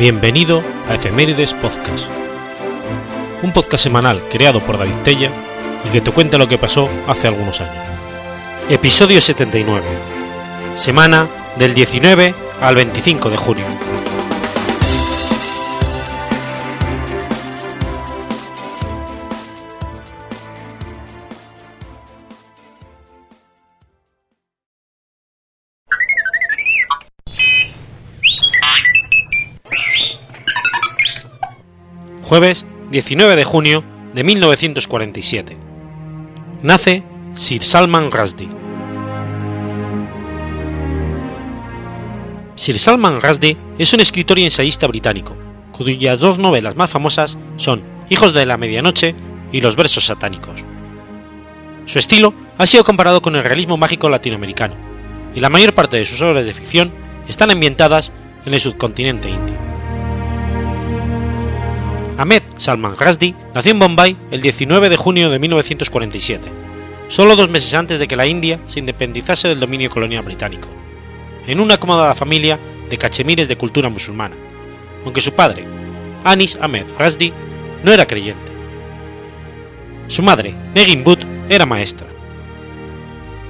Bienvenido a Efemérides Podcast, un podcast semanal creado por David Tella y que te cuenta lo que pasó hace algunos años. Episodio 79, semana del 19 al 25 de junio. Jueves 19 de junio de 1947. Nace Sir Salman Rushdie. Sir Salman Rushdie es un escritor y ensayista británico, cuyas dos novelas más famosas son Hijos de la Medianoche y Los Versos Satánicos. Su estilo ha sido comparado con el realismo mágico latinoamericano, y la mayor parte de sus obras de ficción están ambientadas en el subcontinente indio. Ahmed Salman Rushdie nació en Bombay el 19 de junio de 1947, solo dos meses antes de que la India se independizase del dominio colonial británico, en una acomodada familia de cachemires de cultura musulmana, aunque su padre, Anis Ahmed Rushdie, no era creyente. Su madre, Negin Butt, era maestra.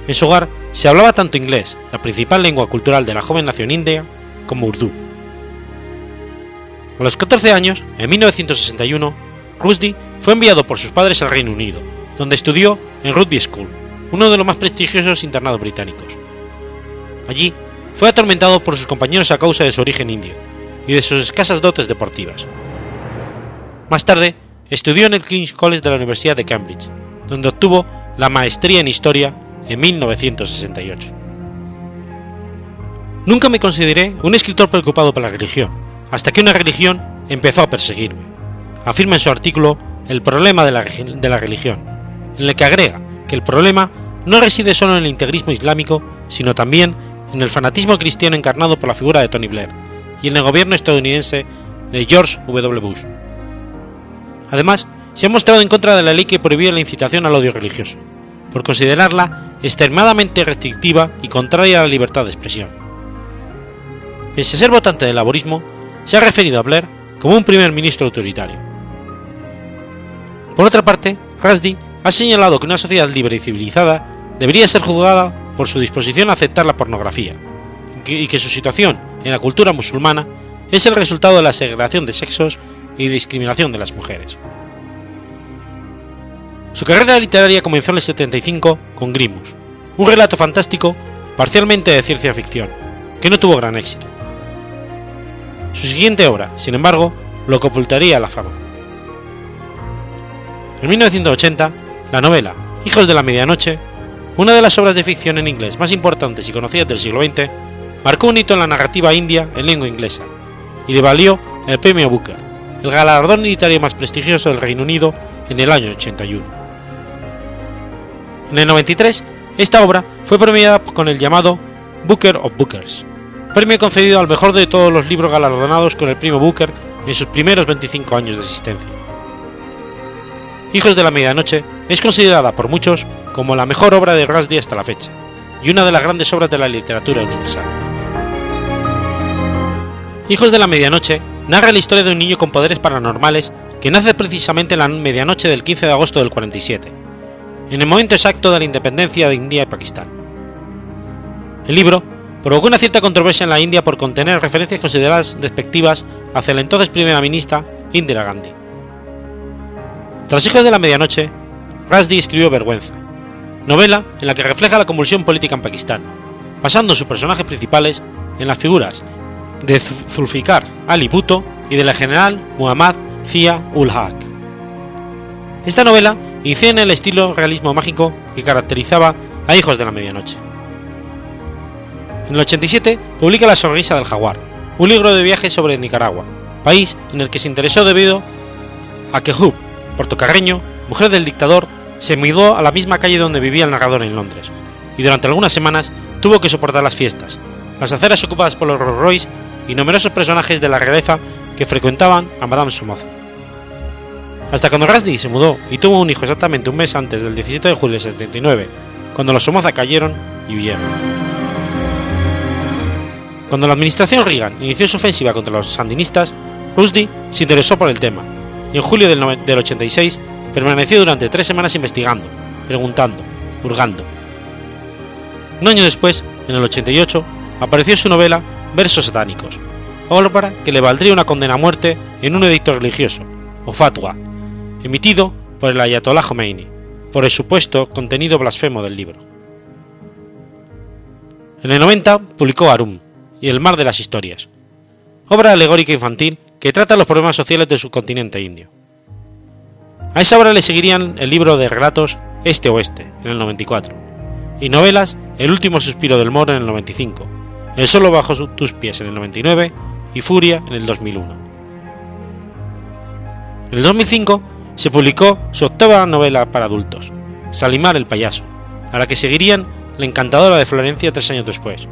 En su hogar se hablaba tanto inglés, la principal lengua cultural de la joven nación india, como urdu. A los 14 años, en 1961, Rushdie fue enviado por sus padres al Reino Unido, donde estudió en Rugby School, uno de los más prestigiosos internados británicos. Allí fue atormentado por sus compañeros a causa de su origen indio y de sus escasas dotes deportivas. Más tarde, estudió en el King's College de la Universidad de Cambridge, donde obtuvo la maestría en Historia en 1968. Nunca me consideré un escritor preocupado por la religión, hasta que una religión empezó a perseguirme, afirma en su artículo El problema de la, religión, en el que agrega que el problema no reside solo en el integrismo islámico, sino también en el fanatismo cristiano encarnado por la figura de Tony Blair y en el gobierno estadounidense de George W. Bush. Además, se ha mostrado en contra de la ley que prohibía la incitación al odio religioso, por considerarla extremadamente restrictiva y contraria a la libertad de expresión. Pese a ser votante del laborismo, se ha referido a Blair como un primer ministro autoritario. Por otra parte, Rushdie ha señalado que una sociedad libre y civilizada debería ser juzgada por su disposición a aceptar la pornografía, y que su situación en la cultura musulmana es el resultado de la segregación de sexos y discriminación de las mujeres. Su carrera literaria comenzó en el 75 con Grimus, un relato fantástico parcialmente de ciencia ficción, que no tuvo gran éxito. Su siguiente obra, sin embargo, lo ocultaría a la fama. En 1980, la novela Hijos de la Medianoche, una de las obras de ficción en inglés más importantes y conocidas del siglo XX, marcó un hito en la narrativa india en lengua inglesa y le valió el premio Booker, el galardón literario más prestigioso del Reino Unido en el año 81. En el 93, esta obra fue premiada con el llamado Booker of Bookers, premio concedido al mejor de todos los libros galardonados con el premio Booker en sus primeros 25 años de existencia. Hijos de la Medianoche es considerada por muchos como la mejor obra de Rushdie hasta la fecha, y una de las grandes obras de la literatura universal. Hijos de la Medianoche narra la historia de un niño con poderes paranormales que nace precisamente en la medianoche del 15 de agosto del 47, en el momento exacto de la independencia de India y Pakistán. El libro provocó una cierta controversia en la India por contener referencias consideradas despectivas hacia la entonces primera ministra Indira Gandhi. Tras Hijos de la Medianoche, Rushdie escribió Vergüenza, novela en la que refleja la convulsión política en Pakistán, basando sus personajes principales en las figuras de Zulfikar Ali Bhutto y de la general Muhammad Zia ul Haq. Esta novela inició en el estilo realismo mágico que caracterizaba a Hijos de la Medianoche. En el 87 publica La sonrisa del jaguar, un libro de viajes sobre Nicaragua, país en el que se interesó debido a que Hub, portocarreño, mujer del dictador, se mudó a la misma calle donde vivía el narrador en Londres, y durante algunas semanas tuvo que soportar las fiestas, las aceras ocupadas por los Rolls Royce y numerosos personajes de la realeza que frecuentaban a Madame Somoza. Hasta cuando Rushdie se mudó y tuvo un hijo exactamente un mes antes del 17 de julio de 79, cuando los Somoza cayeron y huyeron. Cuando la administración Reagan inició su ofensiva contra los sandinistas, Rushdie se interesó por el tema y en julio del, 86 permaneció durante tres semanas investigando, preguntando, hurgando. Un año después, en el 88, apareció su novela Versos satánicos, obra que le valdría una condena a muerte en un edicto religioso, o fatwa, emitido por el Ayatollah Khomeini, por el supuesto contenido blasfemo del libro. En el 90 publicó Arum y El mar de las historias, obra alegórica infantil que trata los problemas sociales del subcontinente indio. A esa obra le seguirían el libro de relatos Este-Oeste, en el 94, y novelas El último suspiro del moro en el 95, El solo bajo tus pies en el 99 y Furia en el 2001. En el 2005 se publicó su octava novela para adultos, Salimar el payaso, a la que seguirían La encantadora de Florencia tres años después,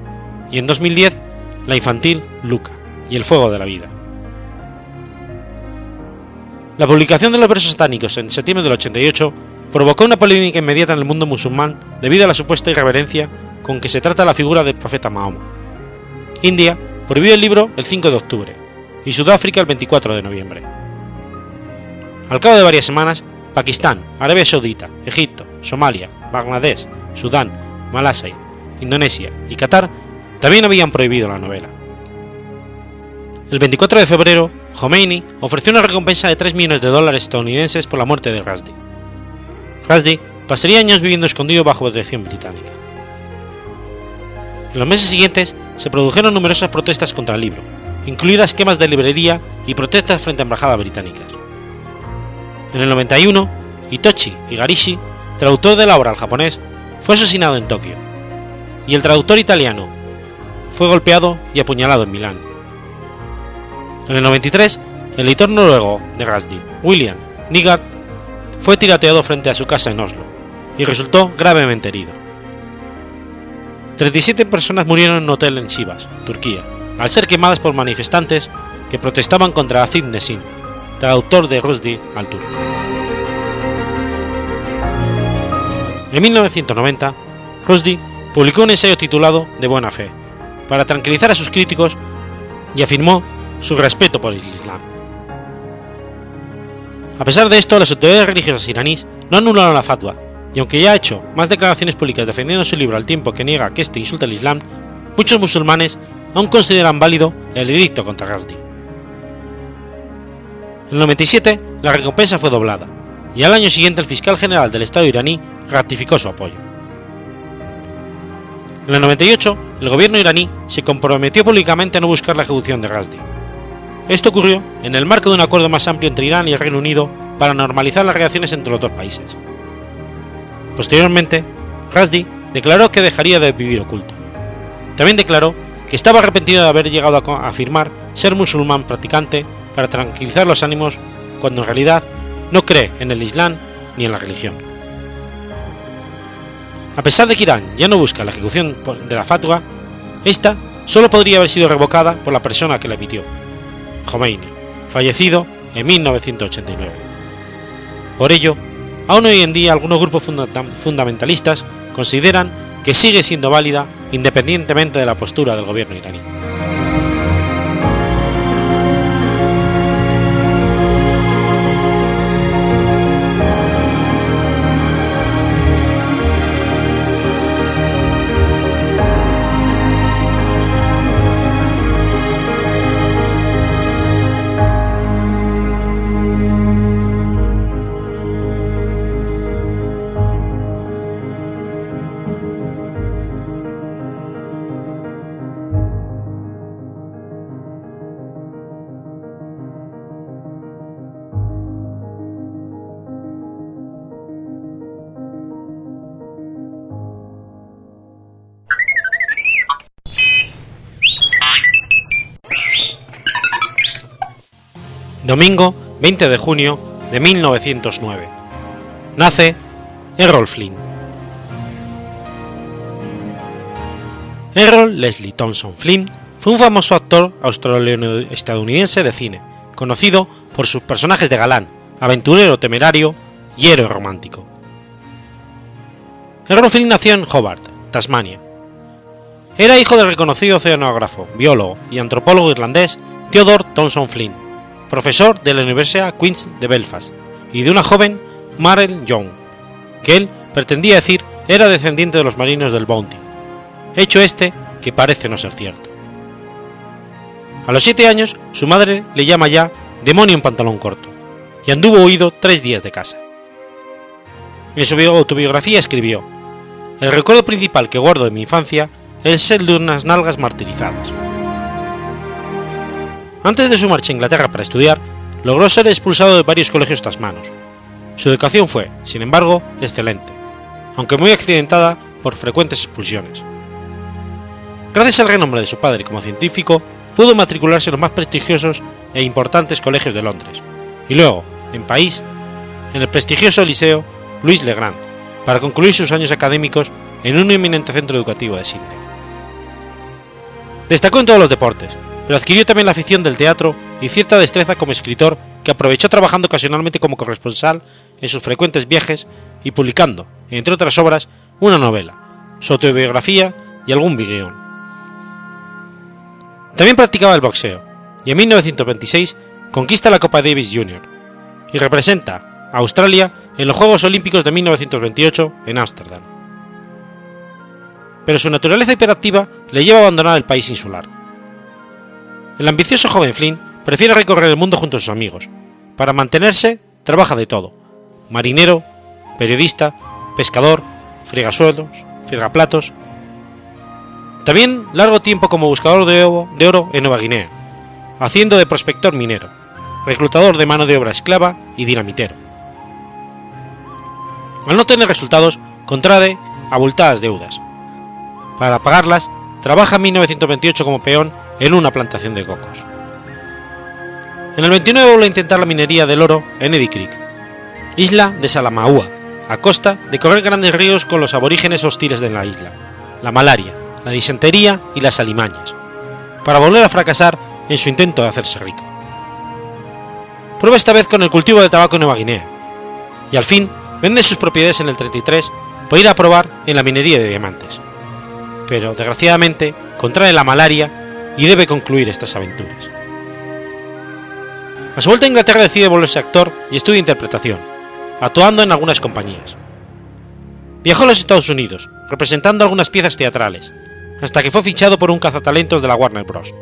y en 2010 la infantil Luca y El fuego de la vida. La publicación de los versos satánicos en septiembre del 88 provocó una polémica inmediata en el mundo musulmán debido a la supuesta irreverencia con que se trata la figura del profeta Mahoma. India prohibió el libro el 5 de octubre y Sudáfrica el 24 de noviembre. Al cabo de varias semanas, Pakistán, Arabia Saudita, Egipto, Somalia, Bangladesh, Sudán, Malasia, Indonesia y Qatar también habían prohibido la novela. El 24 de febrero, Khomeini ofreció una recompensa de 3 millones de dólares estadounidenses por la muerte de Rushdie. Rushdie pasaría años viviendo escondido bajo protección británica. En los meses siguientes se produjeron numerosas protestas contra el libro, incluidas quemas de librería y protestas frente a embajadas británicas. En el 91, Itochi Igarishi, traductor de la obra al japonés, fue asesinado en Tokio, y el traductor italiano fue golpeado y apuñalado en Milán. En el 93, el editor noruego de Rushdie, William Nygard, fue tirateado frente a su casa en Oslo y resultó gravemente herido. 37 personas murieron en un hotel en Chivas, Turquía, al ser quemadas por manifestantes que protestaban contra Aziz Nesin, traductor de Rushdie al turco. En 1990, Rushdie publicó un ensayo titulado De buena fe, para tranquilizar a sus críticos y afirmó su respeto por el Islam. A pesar de esto, las autoridades religiosas iraníes no anularon la fatwa, y aunque ya ha hecho más declaraciones públicas defendiendo su libro al tiempo que niega que este insulta al Islam, muchos musulmanes aún consideran válido el edicto contra Ghazdi. En el 97, la recompensa fue doblada, y al año siguiente el fiscal general del Estado iraní ratificó su apoyo. En el 98, el gobierno iraní se comprometió públicamente a no buscar la ejecución de Ghazdi, esto ocurrió en el marco de un acuerdo más amplio entre Irán y el Reino Unido para normalizar las relaciones entre los dos países. Posteriormente, Rasdi declaró que dejaría de vivir oculto. También declaró que estaba arrepentido de haber llegado a afirmar ser musulmán practicante para tranquilizar los ánimos cuando en realidad no cree en el Islam ni en la religión. A pesar de que Irán ya no busca la ejecución de la fatwa, esta solo podría haber sido revocada por la persona que la emitió, Khomeini, fallecido en 1989. Por ello, aún hoy en día algunos grupos fundamentalistas consideran que sigue siendo válida independientemente de la postura del gobierno iraní. 20 de junio de 1909. Nace Errol Flynn. Errol Leslie Thompson Flynn fue un famoso actor australiano-estadounidense de cine, conocido por sus personajes de galán, aventurero temerario y héroe romántico. Errol Flynn nació en Hobart, Tasmania. Era hijo del reconocido oceanógrafo, biólogo y antropólogo irlandés Theodore Thomson Flynn, profesor de la Universidad Queen's de Belfast, y de una joven Marel Young, que él pretendía decir era descendiente de los marinos del Bounty, hecho este que parece no ser cierto. A los siete años, su madre le llama ya demonio en pantalón corto, y anduvo huido tres días de casa. En su autobiografía escribió, El recuerdo principal que guardo de mi infancia es ser de unas nalgas martirizadas. Antes de su marcha a Inglaterra para estudiar, logró ser expulsado de varios colegios tasmanos. Su educación fue, sin embargo, excelente, aunque muy accidentada por frecuentes expulsiones. Gracias al renombre de su padre como científico, pudo matricularse en los más prestigiosos e importantes colegios de Londres, y luego, en París, en el prestigioso Liceo Louis Legrand, para concluir sus años académicos en un eminente centro educativo de Sídney. Destacó en todos los deportes, pero adquirió también la afición del teatro y cierta destreza como escritor que aprovechó trabajando ocasionalmente como corresponsal en sus frecuentes viajes y publicando, entre otras obras, una novela, su autobiografía y algún guion. También practicaba el boxeo, y en 1926 conquista la Copa Davis Jr. y representa a Australia en los Juegos Olímpicos de 1928 en Ámsterdam. Pero su naturaleza hiperactiva le lleva a abandonar el país insular. El ambicioso joven Flynn prefiere recorrer el mundo junto a sus amigos. Para mantenerse, trabaja de todo: marinero, periodista, pescador, fregasuelos, fregaplatos. También largo tiempo como buscador de oro, en Nueva Guinea, haciendo de prospector minero, reclutador de mano de obra esclava y dinamitero. Al no tener resultados, contrae abultadas deudas. Para pagarlas, trabaja en 1928 como peón en una plantación de cocos. En el 29 vuelve a intentar la minería del oro en Eddy Creek, isla de Salamaua, a costa de correr grandes ríos con los aborígenes hostiles de la isla, la malaria, la disentería y las alimañas, para volver a fracasar en su intento de hacerse rico. Prueba esta vez con el cultivo de tabaco en Nueva Guinea, y al fin vende sus propiedades en el 33 por ir a probar en la minería de diamantes. Pero desgraciadamente contrae la malaria y debe concluir estas aventuras. A su vuelta a Inglaterra decide volverse actor y estudia interpretación, actuando en algunas compañías. Viajó a los Estados Unidos, representando algunas piezas teatrales, hasta que fue fichado por un cazatalentos de la Warner Bros.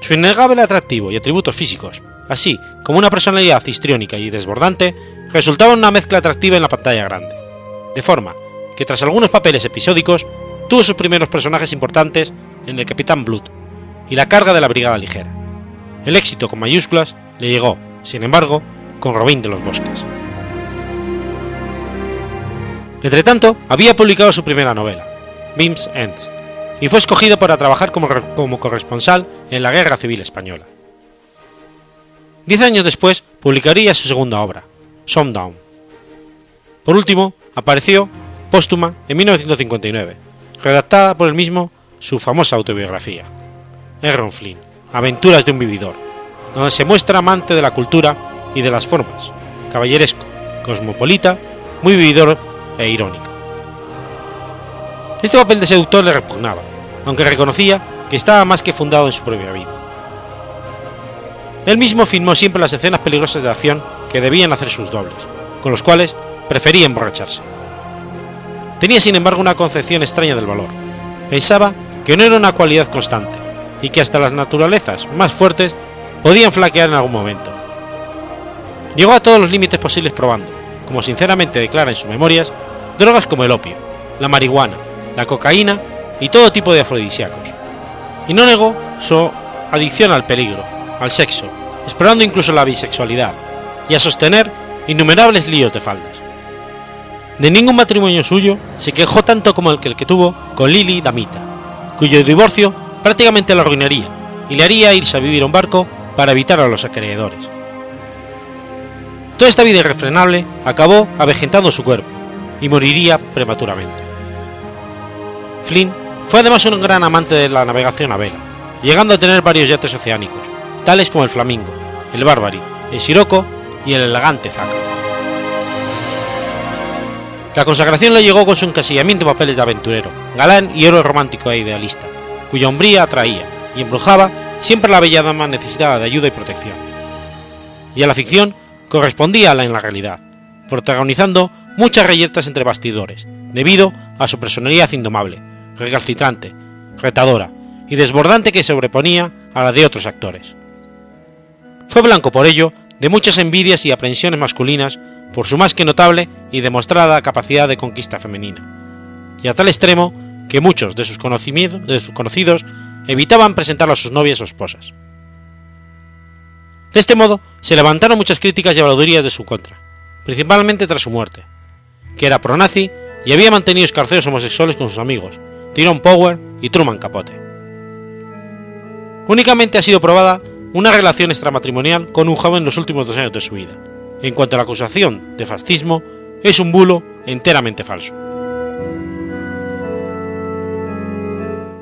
Su innegable atractivo y atributos físicos, así como una personalidad histriónica y desbordante, resultaban una mezcla atractiva en la pantalla grande, de forma que tras algunos papeles episódicos tuvo sus primeros personajes importantes en El Capitán Blood y La carga de la Brigada Ligera. El éxito con mayúsculas le llegó, sin embargo, con Robin de los Bosques. Entretanto, había publicado su primera novela, Beams Ends, y fue escogido para trabajar como, como corresponsal en la Guerra Civil Española. Diez años después publicaría su segunda obra, Sundown. Por último, apareció, póstuma, en 1959, redactada por el mismo su famosa autobiografía, Aaron Flynn, Aventuras de un vividor, donde se muestra amante de la cultura y de las formas, caballeresco, cosmopolita, muy vividor e irónico. Este papel de seductor le repugnaba, aunque reconocía que estaba más que fundado en su propia vida. Él mismo filmó siempre las escenas peligrosas de acción que debían hacer sus dobles, con los cuales prefería emborracharse. Tenía sin embargo una concepción extraña del valor. Pensaba que no era una cualidad constante, y que hasta las naturalezas más fuertes podían flaquear en algún momento. Llegó a todos los límites posibles probando, como sinceramente declara en sus memorias, drogas como el opio, la marihuana, la cocaína y todo tipo de afrodisíacos. Y no negó su adicción al peligro, al sexo, explorando incluso la bisexualidad, y a sostener innumerables líos de faldas. De ningún matrimonio suyo se quejó tanto como el que, el que tuvo con Lily Damita, cuyo divorcio prácticamente la arruinaría y le haría irse a vivir a un barco para evitar a los acreedores. Toda esta vida irrefrenable acabó avejentando su cuerpo y moriría prematuramente. Flynn fue además un gran amante de la navegación a vela, llegando a tener varios yates oceánicos, tales como el Flamingo, el Barbary, el Sirocco y el elegante Zaca. La consagración le llegó con su encasillamiento en papeles de aventurero, galán y héroe romántico e idealista, cuya hombría atraía y embrujaba siempre a la bella dama necesitada de ayuda y protección. Y a la ficción correspondía a la en la realidad, protagonizando muchas reyertas entre bastidores, debido a su personalidad indomable, recalcitrante, retadora y desbordante que sobreponía a la de otros actores. Fue blanco por ello de muchas envidias y aprensiones masculinas por su más que notable y demostrada capacidad de conquista femenina, y a tal extremo que muchos de sus, de sus conocidos evitaban presentarlo a sus novias o esposas. De este modo, se levantaron muchas críticas y habladurías de su contra, principalmente tras su muerte, que era pro-nazi y había mantenido escarceos homosexuales con sus amigos, Tyrone Power y Truman Capote. Únicamente ha sido probada una relación extramatrimonial con un joven en los últimos dos años de su vida. En cuanto a la acusación de fascismo, es un bulo enteramente falso.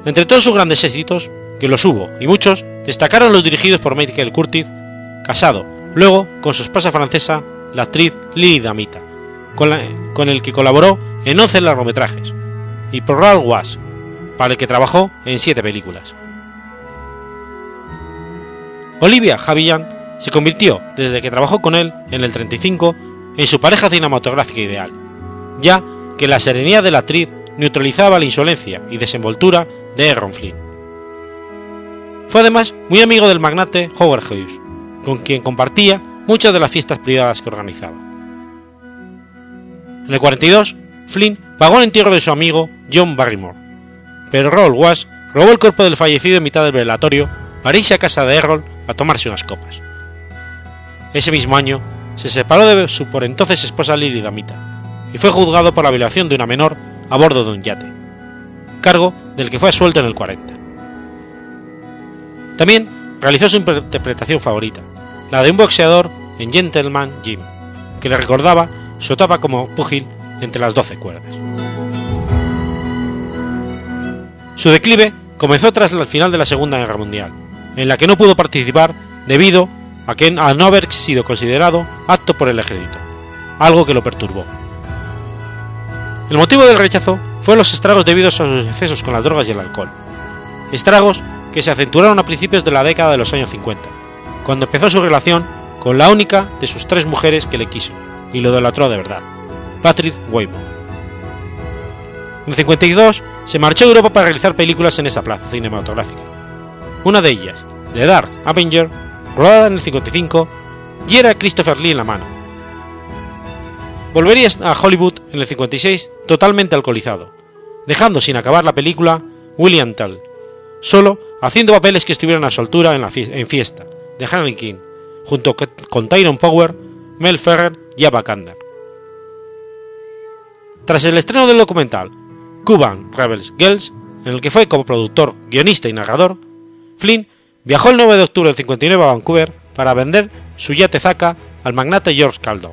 Entre todos sus grandes éxitos, que los hubo y muchos, destacaron los dirigidos por Michael Curtis, casado luego con su esposa francesa, la actriz Lily Damita, con, el que colaboró en 11 largometrajes, y por Ralph Was, para el que trabajó en 7 películas. Olivia Javillan se convirtió, desde que trabajó con él en el 35, en su pareja cinematográfica ideal, ya que la serenidad de la actriz neutralizaba la insolencia y desenvoltura de Aaron Flynn. Fue además muy amigo del magnate Howard Hughes, con quien compartía muchas de las fiestas privadas que organizaba. En el 42, Flynn pagó el entierro de su amigo John Barrymore, pero Roll Was robó el cuerpo del fallecido en mitad del velatorio para irse a casa de Errol a tomarse unas copas. Ese mismo año, se separó de su por entonces esposa Lily Damita y fue juzgado por la violación de una menor a bordo de un yate, cargo del que fue suelto en el 40. También realizó su interpretación favorita, la de un boxeador en Gentleman Jim, que le recordaba su como púgil entre las 12 cuerdas. Su declive comenzó tras el final de la Segunda Guerra Mundial, en la que no pudo participar debido a, que, a no haber sido considerado apto por el ejército, algo que lo perturbó. El motivo del rechazo fue los estragos debidos a sus excesos con las drogas y el alcohol, estragos que se acentuaron a principios de la década de los años 50, cuando empezó su relación con la única de sus tres mujeres que le quiso y lo idolatró de verdad, Patrick Waymore. En el 52 se marchó a Europa para realizar películas en esa plaza cinematográfica. Una de ellas, The Dark Avenger, rodada en el 55, y era Christopher Lee en la mano. Volvería a Hollywood en el 56 totalmente alcoholizado, dejando sin acabar la película William Tell, solo haciendo papeles que estuvieran a su altura en, la fiesta, de Henry King, junto con Tyrone Power, Mel Ferrer y Ava Kander. Tras el estreno del documental Cuban Rebels Girls, en el que fue coproductor, guionista y narrador, Flynn viajó el 9 de octubre del 59 a Vancouver para vender su yate Zaka al magnate George Caldo.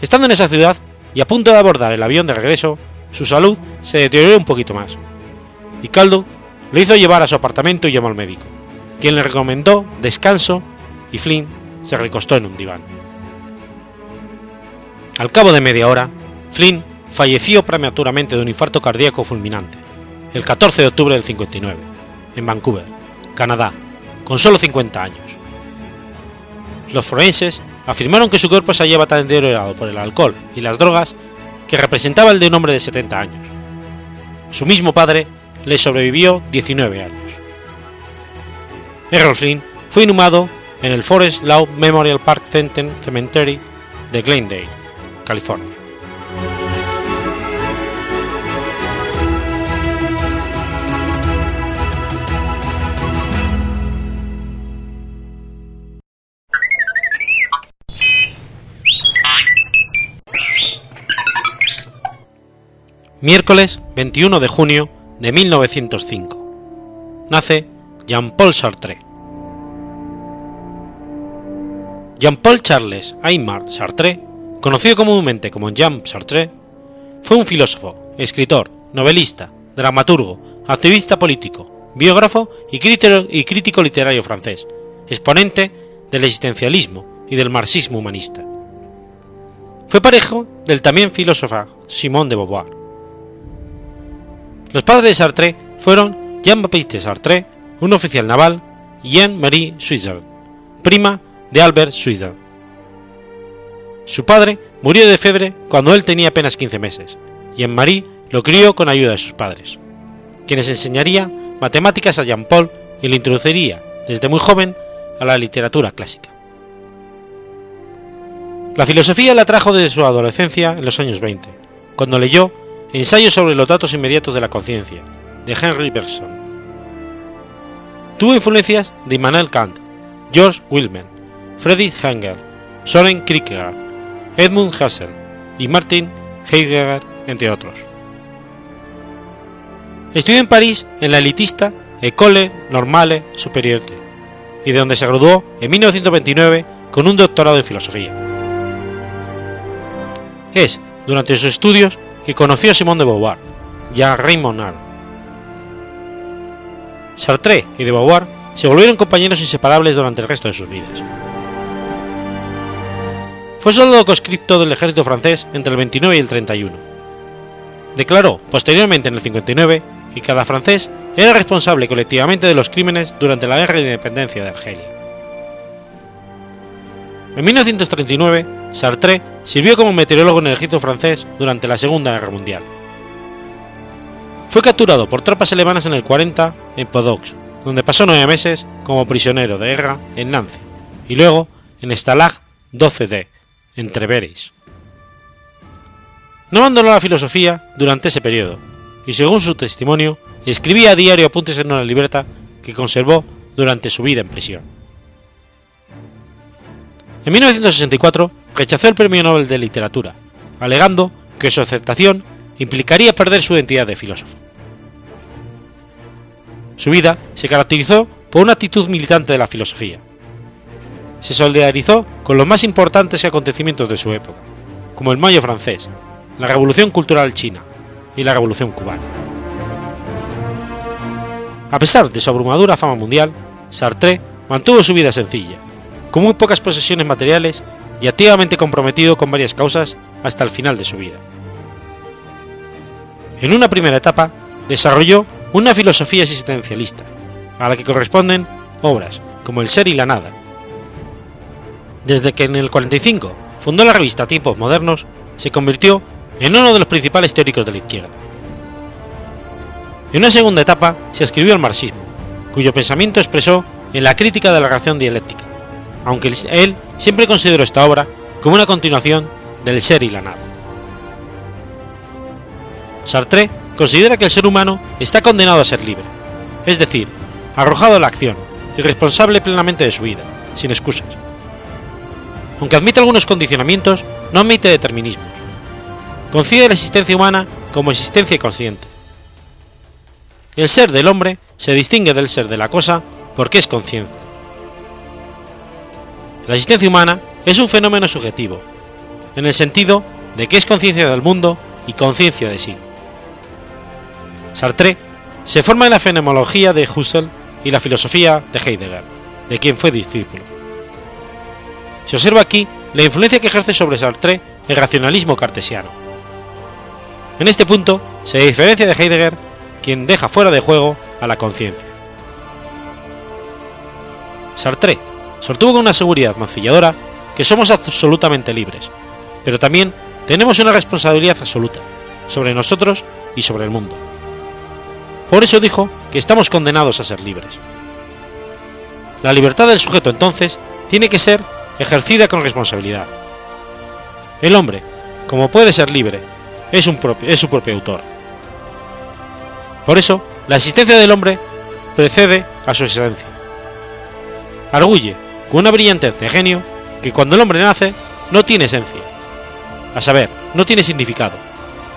Estando en esa ciudad y a punto de abordar el avión de regreso, su salud se deterioró un poquito más, y Caldo lo hizo llevar a su apartamento y llamó al médico, quien le recomendó descanso y Flynn se recostó en un diván. Al cabo de media hora, Flynn falleció prematuramente de un infarto cardíaco fulminante, el 14 de octubre del 59, en Vancouver, Canadá, con solo 50 años. Los forenses afirmaron que su cuerpo se hallaba tan deteriorado por el alcohol y las drogas que representaba el de un hombre de 70 años. Su mismo padre le sobrevivió 19 años. Errol Flynn fue inhumado en el Forest Lawn Memorial Park Cemetery de Glendale, California. Miércoles 21 de junio de 1905. Nace Jean-Paul Sartre. Jean-Paul Charles Aymar Sartre, conocido comúnmente como Jean Sartre, fue un filósofo, escritor, novelista, dramaturgo, activista político, biógrafo y crítico, y crítico literario francés, exponente del existencialismo y del marxismo humanista. Fue parejo del también filósofa Simone de Beauvoir. Los padres de Sartre fueron Jean-Baptiste Sartre, un oficial naval, y Anne-Marie Switzer, prima de Albert Switzer. Su padre murió de fiebre cuando él tenía apenas 15 meses, y Anne-Marie lo crió con ayuda de sus padres, quienes enseñaría matemáticas a Jean-Paul y le introduciría desde muy joven a la literatura clásica. La filosofía la trajo desde su adolescencia en los años 20, cuando leyó Ensayos sobre los datos inmediatos de la conciencia, de Henry Bergson. Tuvo influencias de Immanuel Kant, George Wilman, Friedrich Engels, Soren Kierkegaard, Edmund Husserl y Martin Heidegger, entre otros. Estudió en París en la elitista École Normale Supérieure y de donde se graduó en 1929 con un doctorado en filosofía. Es durante sus estudios que conoció a Simone de Beauvoir y a Raymond. Sartre y de Beauvoir se volvieron compañeros inseparables durante el resto de sus vidas. Fue soldado conscripto del ejército francés entre el 29 y el 31. Declaró posteriormente en el 59 que cada francés era responsable colectivamente de los crímenes durante la guerra de independencia de Argelia. En 1939, Sartre sirvió como meteorólogo en el ejército francés durante la Segunda Guerra Mundial. Fue capturado por tropas alemanas en el 40 en Podox, donde pasó nueve meses como prisionero de guerra en Nancy, y luego en Stalag 12D, en Treveris. No abandonó la filosofía durante ese periodo, y según su testimonio, escribía a diario apuntes en una libreta que conservó durante su vida en prisión. En 1964 rechazó el Premio Nobel de Literatura, alegando que su aceptación implicaría perder su identidad de filósofo. Su vida se caracterizó por una actitud militante de la filosofía. Se solidarizó con los más importantes acontecimientos de su época, como el Mayo francés, la Revolución Cultural China y la Revolución Cubana. A pesar de su abrumadora fama mundial, Sartre mantuvo su vida sencilla, con muy pocas posesiones materiales y activamente comprometido con varias causas hasta el final de su vida. En una primera etapa, desarrolló una filosofía existencialista, a la que corresponden obras como El ser y la nada. Desde que en el 45 fundó la revista Tiempos Modernos, se convirtió en uno de los principales teóricos de la izquierda. En una segunda etapa se escribió el marxismo, cuyo pensamiento expresó en la crítica de la reacción dialéctica, aunque él siempre consideró esta obra como una continuación del ser y la nada. Sartre considera que el ser humano está condenado a ser libre, es decir, arrojado a la acción y responsable plenamente de su vida, sin excusas. Aunque admite algunos condicionamientos, no admite determinismos. Concibe la existencia humana como existencia consciente. El ser del hombre se distingue del ser de la cosa porque es consciente. La existencia humana es un fenómeno subjetivo, en el sentido de que es conciencia del mundo y conciencia de sí. Sartre se forma en la fenomenología de Husserl y la filosofía de Heidegger, de quien fue discípulo. Se observa aquí la influencia que ejerce sobre Sartre el racionalismo cartesiano. En este punto se diferencia de Heidegger, quien deja fuera de juego a la conciencia. Sartre sostuvo con una seguridad mancilladora que somos absolutamente libres, pero también tenemos una responsabilidad absoluta sobre nosotros y sobre el mundo. Por eso dijo que estamos condenados a ser libres. La libertad del sujeto entonces tiene que ser ejercida con responsabilidad. El hombre, como puede ser libre, es, un propio, es su propio autor. Por eso, la existencia del hombre precede a su esencia. Arguye, con una brillantez de genio, que cuando el hombre nace no tiene esencia. A saber, no tiene significado,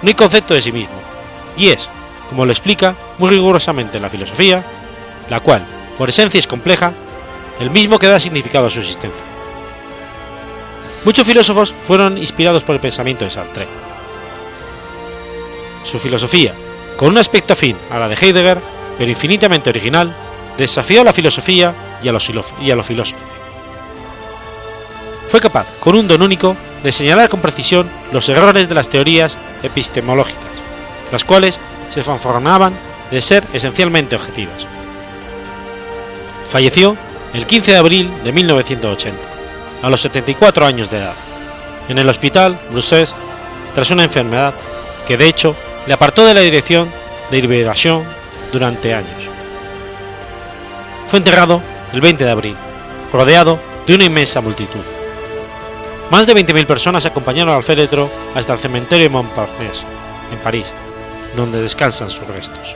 no hay concepto de sí mismo, y es, como lo explica muy rigurosamente la filosofía, la cual, por esencia es compleja, el mismo que da significado a su existencia. Muchos filósofos fueron inspirados por el pensamiento de Sartre. Su filosofía, con un aspecto afín a la de Heidegger, pero infinitamente original, desafió a la filosofía y a los, filósofos. Fue capaz, con un don único, de señalar con precisión los errores de las teorías epistemológicas, las cuales se fanfarronaban de ser esencialmente objetivas. Falleció el 15 de abril de 1980, a los 74 años de edad, en el hospital Bruxelles tras una enfermedad que de hecho le apartó de la dirección de Liberación durante años. Fue enterrado el 20 de abril, rodeado de una inmensa multitud. Más de 20.000 personas acompañaron al féretro hasta el cementerio de Montparnasse, en París, donde descansan sus restos.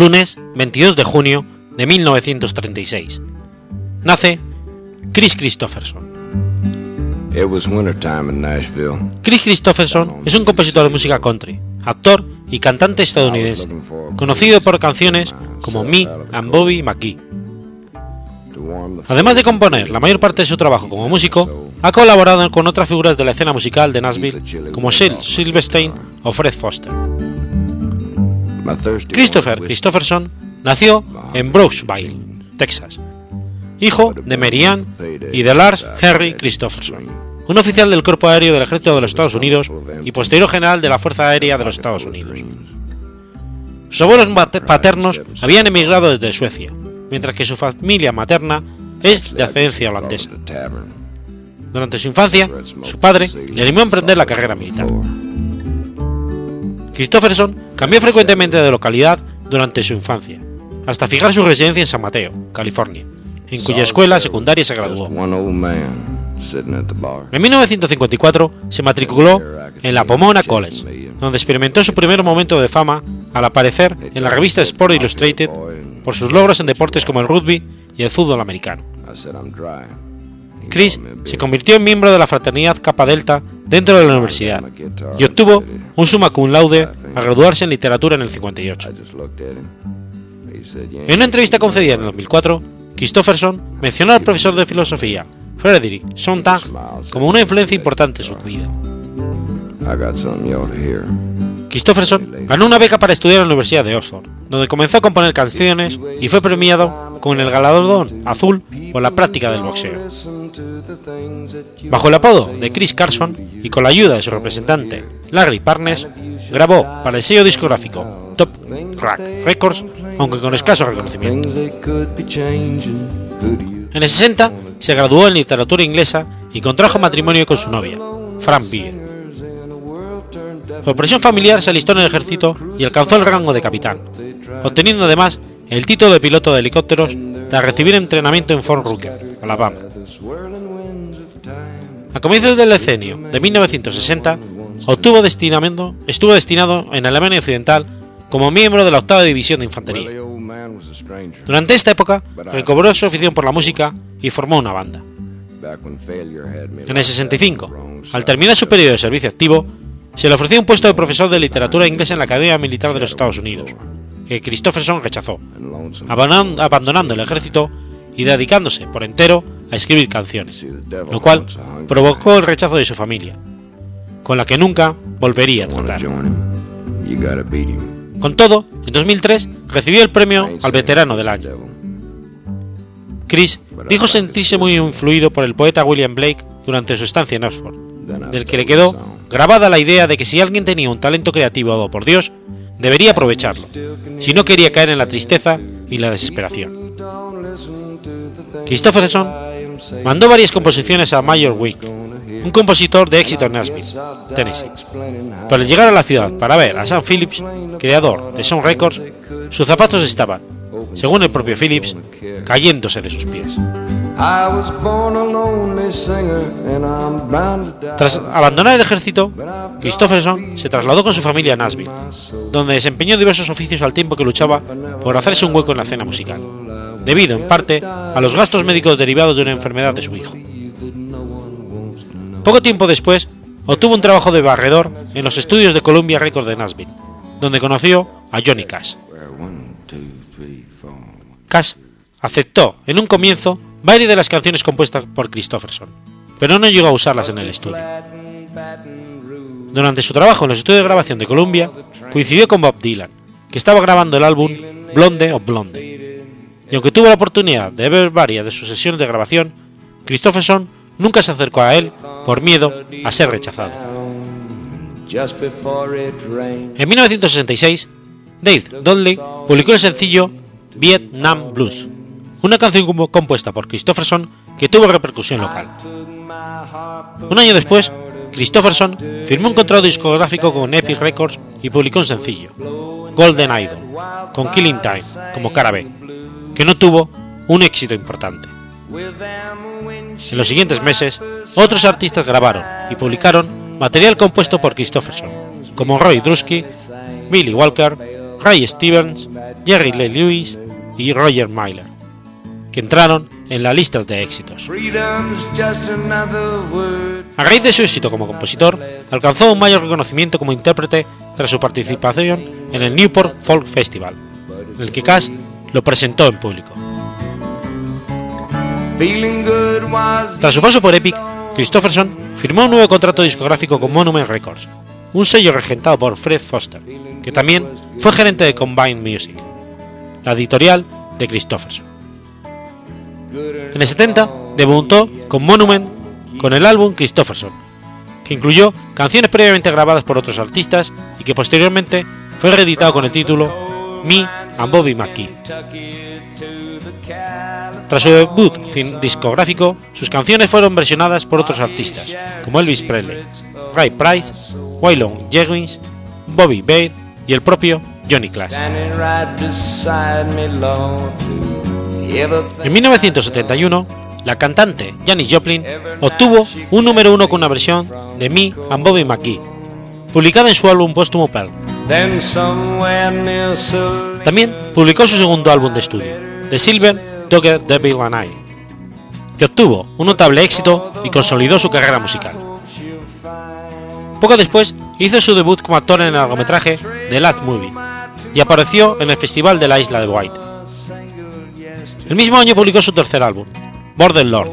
lunes 22 de junio de 1936. Nace Chris Christopherson. Chris Christopherson es un compositor de música country, actor y cantante estadounidense, conocido por canciones como Me and Bobby McGee. Además de componer la mayor parte de su trabajo como músico, ha colaborado con otras figuras de la escena musical de Nashville como Shel Silverstein o Fred Foster. Christopher Christopherson nació en Brooksville, Texas, hijo de Mary y de Lars Henry Christopherson, un oficial del Cuerpo Aéreo del Ejército de los Estados Unidos y posterior general de la Fuerza Aérea de los Estados Unidos. Sus abuelos paternos habían emigrado desde Suecia, mientras que su familia materna es de ascendencia holandesa. Durante su infancia, su padre le animó a emprender la carrera militar. Christopherson cambió frecuentemente de localidad durante su infancia, hasta fijar su residencia en San Mateo, California, en cuya escuela secundaria se graduó. En 1954 se matriculó en la Pomona College, donde experimentó su primer momento de fama al aparecer en la revista Sport Illustrated por sus logros en deportes como el rugby y el fútbol americano. Chris se convirtió en miembro de la fraternidad Kappa Delta dentro de la universidad y obtuvo un summa cum laude al graduarse en literatura en el 58. En una entrevista concedida en el 2004, Christopherson mencionó al profesor de filosofía Frederick Sontag como una influencia importante en su vida. Christopherson ganó una beca para estudiar en la Universidad de Oxford, donde comenzó a componer canciones y fue premiado con el galardón azul por la práctica del boxeo. Bajo el apodo de Chris Carson y con la ayuda de su representante Larry Parnes, grabó para el sello discográfico Top Rack Records, aunque con escaso reconocimiento. En el 60 se graduó en literatura inglesa y contrajo matrimonio con su novia, Fran Beer. Por presión familiar se alistó en el ejército y alcanzó el rango de capitán, obteniendo además el título de piloto de helicópteros tras recibir entrenamiento en Fort Rucker, Alabama. A comienzos del decenio de 1960, obtuvo destinamiento, estuvo destinado en Alemania Occidental como miembro de la octava división de infantería. Durante esta época recobró su afición por la música y formó una banda. En el 65, al terminar su periodo de servicio activo, se le ofreció un puesto de profesor de literatura inglesa en la Academia Militar de los Estados Unidos, que Christopherson rechazó, abandonando el ejército y dedicándose por entero a escribir canciones, lo cual provocó el rechazo de su familia, con la que nunca volvería a tratar. Con todo, en 2003 recibió el premio al veterano del año. Chris dijo sentirse muy influido por el poeta William Blake durante su estancia en Oxford, del que le quedó grabada la idea de que si alguien tenía un talento creativo dado por Dios, debería aprovecharlo, si no quería caer en la tristeza y la desesperación. Christopherson mandó varias composiciones a Mayor Wick, un compositor de éxito en Nashville, Tennessee. Pero al llegar a la ciudad para ver a Sam Phillips, creador de Sound Records, sus zapatos estaban, según el propio Phillips, cayéndose de sus pies. Tras abandonar el ejército, Christopherson se trasladó con su familia a Nashville, donde desempeñó diversos oficios al tiempo que luchaba por hacerse un hueco en la escena musical, debido en parte a los gastos médicos derivados de una enfermedad de su hijo. Poco tiempo después, obtuvo un trabajo de barredor en los estudios de Columbia Records de Nashville, donde conoció a Johnny Cash. Cash aceptó en un comienzo varias de las canciones compuestas por Christopherson, pero no llegó a usarlas en el estudio. Durante su trabajo en los estudios de grabación de Columbia, coincidió con Bob Dylan, que estaba grabando el álbum Blonde o Blonde. Y aunque tuvo la oportunidad de ver varias de sus sesiones de grabación, Christopherson nunca se acercó a él por miedo a ser rechazado. En 1966, Dave Dudley publicó el sencillo Vietnam Blues, una canción compuesta por Christopherson que tuvo repercusión local. Un año después, Christopherson firmó un contrato discográfico con Epic Records y publicó un sencillo, Golden Idol, con Killing Time como cara B, que no tuvo un éxito importante. En los siguientes meses, otros artistas grabaron y publicaron material compuesto por Christopherson, como Roy Drusky, Billy Walker, Ray Stevens, Jerry Lee Lewis y Roger Miller, que entraron en las listas de éxitos. A raíz de su éxito como compositor, alcanzó un mayor reconocimiento como intérprete tras su participación en el Newport Folk Festival, en el que Cash lo presentó en público. Tras su paso por Epic, Christopherson firmó un nuevo contrato discográfico con Monument Records, un sello regentado por Fred Foster, que también fue gerente de Combine Music, la editorial de Christopherson. En el 70 debutó con Monument con el álbum Christopherson, que incluyó canciones previamente grabadas por otros artistas y que posteriormente fue reeditado con el título Me and Bobby McKee. Tras su debut discográfico, sus canciones fueron versionadas por otros artistas, como Elvis Presley, Ray Price, Waylon Jennings, Bobby Bale y el propio Johnny Clash. En 1971, la cantante Janis Joplin obtuvo un número uno con una versión de Me and Bobby McGee, publicada en su álbum póstumo Pearl. También publicó su segundo álbum de estudio, The Silver Dogger Devil and I, que obtuvo un notable éxito y consolidó su carrera musical. Poco después hizo su debut como actor en el largometraje The Last Movie y apareció en el Festival de la Isla de White. El mismo año publicó su tercer álbum, Border Lord,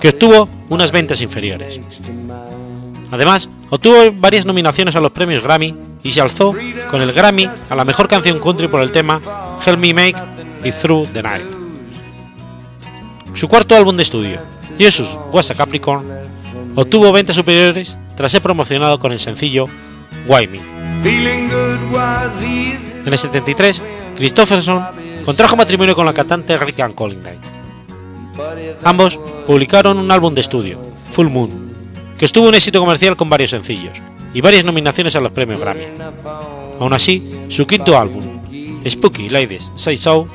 que obtuvo unas ventas inferiores. Además, obtuvo varias nominaciones a los premios Grammy y se alzó con el Grammy a la mejor canción country por el tema Help Me Make It Through the Night. Su cuarto álbum de estudio, Jesus Was a Capricorn, obtuvo ventas superiores tras ser promocionado con el sencillo Why Me. En el 73, Christopherson contrajo matrimonio con la cantante Rick Collingdale. Ambos publicaron un álbum de estudio, Full Moon, que estuvo un éxito comercial con varios sencillos y varias nominaciones a los premios Grammy. Aún así, su quinto álbum, Spooky Ladies Say So,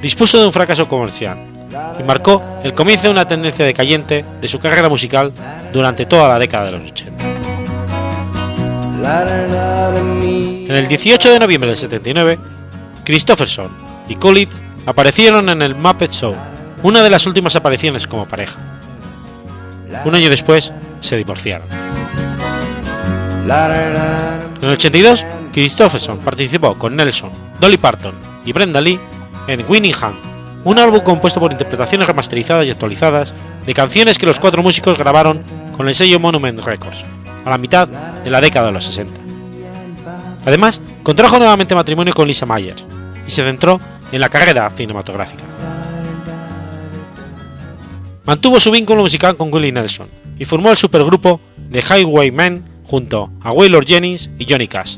dispuso de un fracaso comercial y marcó el comienzo de una tendencia decayente de su carrera musical durante toda la década de los 80. En el 18 de noviembre del 79, Christopherson y Coolidge aparecieron en el Muppet Show, una de las últimas apariciones como pareja. Un año después se divorciaron. En el 82 Christopherson participó con Nelson, Dolly Parton y Brenda Lee en Winning Hand, un álbum compuesto por interpretaciones remasterizadas y actualizadas de canciones que los cuatro músicos grabaron con el sello Monument Records, a la mitad de la década de los 60. Además, contrajo nuevamente matrimonio con Lisa Myers y se centró en la carrera cinematográfica. Mantuvo su vínculo musical con Willie Nelson y formó el supergrupo The Highwaymen junto a Waylor Jennings y Johnny Cash.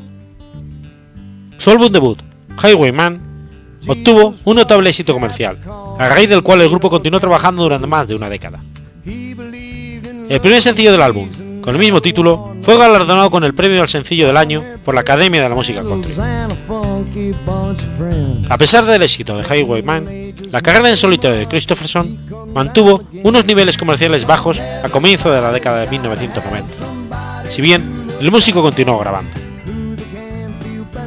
Su álbum debut, Highwayman, obtuvo un notable éxito comercial, a raíz del cual el grupo continuó trabajando durante más de una década. El primer sencillo del álbum, con el mismo título, fue galardonado con el premio al sencillo del año por la Academia de la Música Country. A pesar del éxito de Highwayman, la carrera en solitario de Christopherson mantuvo unos niveles comerciales bajos a comienzo de la década de 1990, si bien el músico continuó grabando.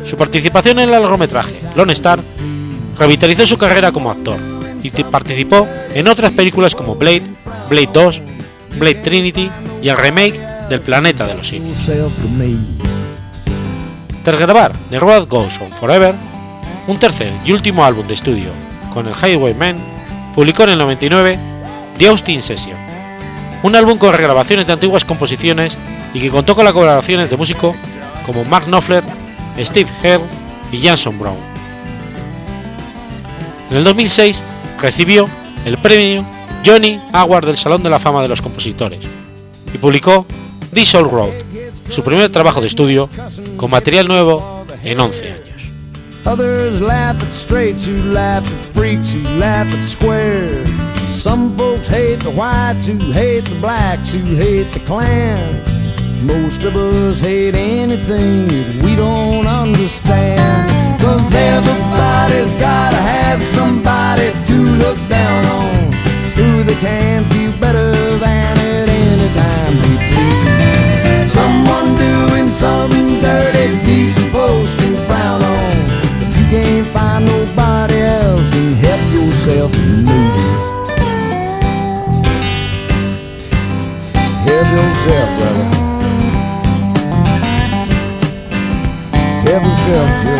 Su participación en el largometraje Lone Star revitalizó su carrera como actor y participó en otras películas como Blade, Blade 2, Blade Trinity y el remake del Planeta de los Simios. Tras grabar The Road Goes On Forever, un tercer y último álbum de estudio con el Highwaymen, publicó en el 99 The Austin Session, un álbum con regrabaciones de antiguas composiciones y que contó con las colaboraciones de músicos como Mark Knopfler, Steve Hare y Jason Brown. En el 2006 recibió el premio Johnny Award del Salón de la Fama de los Compositores y publicó This Old Road, su primer trabajo de estudio con material nuevo en 11 años. Others laugh at straights who laugh at freaks who laugh at squares. Some folks hate the whites who hate the blacks who hate the Klan. Most of us hate anything that we don't understand. Cause everybody's gotta have somebody to look down on. Who they can do yourself to me. Help yourself, brother. Help yourself, children.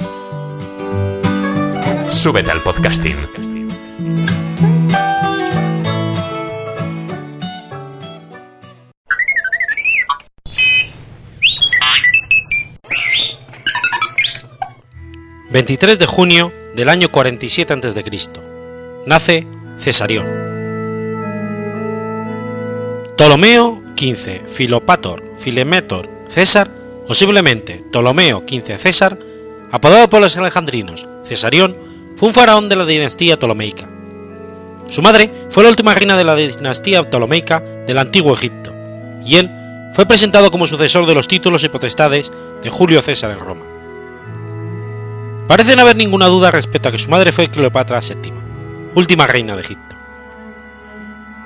Súbete al podcasting. ...23 de junio del año 47 a.C. Nace Cesarión. Ptolomeo XV, Filopator, Filemetor, César, o simplemente Ptolomeo XV César, apodado por los alejandrinos Cesarión, fue un faraón de la dinastía ptolomeica. Su madre fue la última reina de la dinastía ptolomeica del antiguo Egipto, y él fue presentado como sucesor de los títulos y potestades de Julio César en Roma. Parece no haber ninguna duda respecto a que su madre fue Cleopatra VII, última reina de Egipto.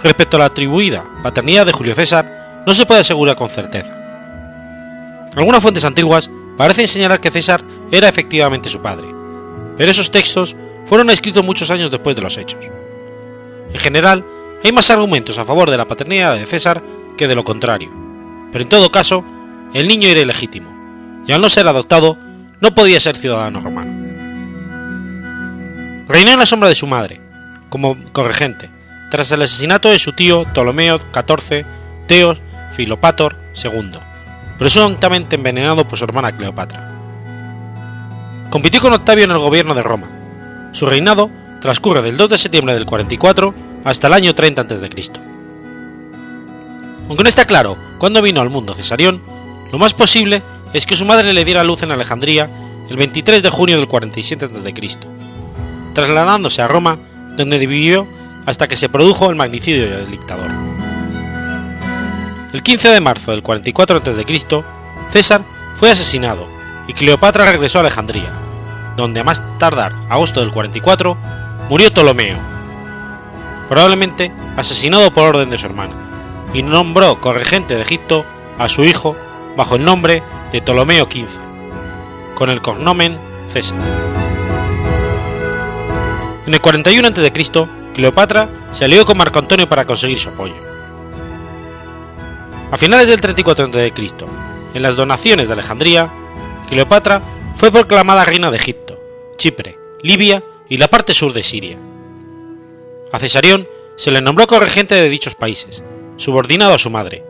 Respecto a la atribuida paternidad de Julio César, no se puede asegurar con certeza. Algunas fuentes antiguas parecen señalar que César era efectivamente su padre, pero esos textos fueron escritos muchos años después de los hechos. En general, hay más argumentos a favor de la paternidad de César que de lo contrario, pero en todo caso, el niño era ilegítimo, y al no ser adoptado, no podía ser ciudadano romano. Reinó en la sombra de su madre, como corregente, tras el asesinato de su tío Ptolomeo XIV Teos Filopator II, presuntamente envenenado por su hermana Cleopatra. Compitió con Octavio en el gobierno de Roma. Su reinado transcurre del 2 de septiembre del 44 hasta el año 30 a.C. Aunque no está claro cuándo vino al mundo Cesarión, lo más posible es que su madre le diera luz en Alejandría el 23 de junio del 47 a.C., trasladándose a Roma, donde vivió hasta que se produjo el magnicidio del dictador. El 15 de marzo del 44 a.C., César fue asesinado y Cleopatra regresó a Alejandría, donde a más tardar agosto del 44 murió Ptolomeo, probablemente asesinado por orden de su hermana, y nombró corregente de Egipto a su hijo bajo el nombre de Ptolomeo XV, con el cognomen César. En el 41 a.C., Cleopatra se alió con Marco Antonio para conseguir su apoyo. A finales del 34 a.C., en las donaciones de Alejandría, Cleopatra fue proclamada reina de Egipto, Chipre, Libia y la parte sur de Siria. A Cesarión se le nombró corregente de dichos países, subordinado a su madre,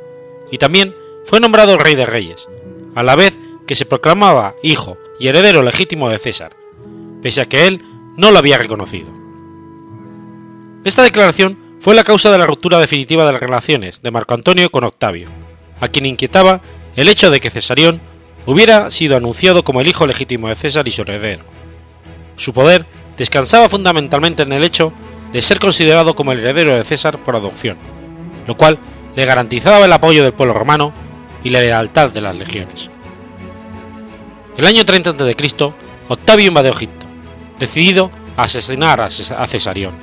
y también fue nombrado rey de reyes, a la vez que se proclamaba hijo y heredero legítimo de César, pese a que él no lo había reconocido. Esta declaración fue la causa de la ruptura definitiva de las relaciones de Marco Antonio con Octavio, a quien inquietaba el hecho de que Cesarión hubiera sido anunciado como el hijo legítimo de César y su heredero. Su poder descansaba fundamentalmente en el hecho de ser considerado como el heredero de César por adopción, lo cual le garantizaba el apoyo del pueblo romano y la lealtad de las legiones. El año 30 a.C., Octavio invadió Egipto, decidido a asesinar a Cesarión.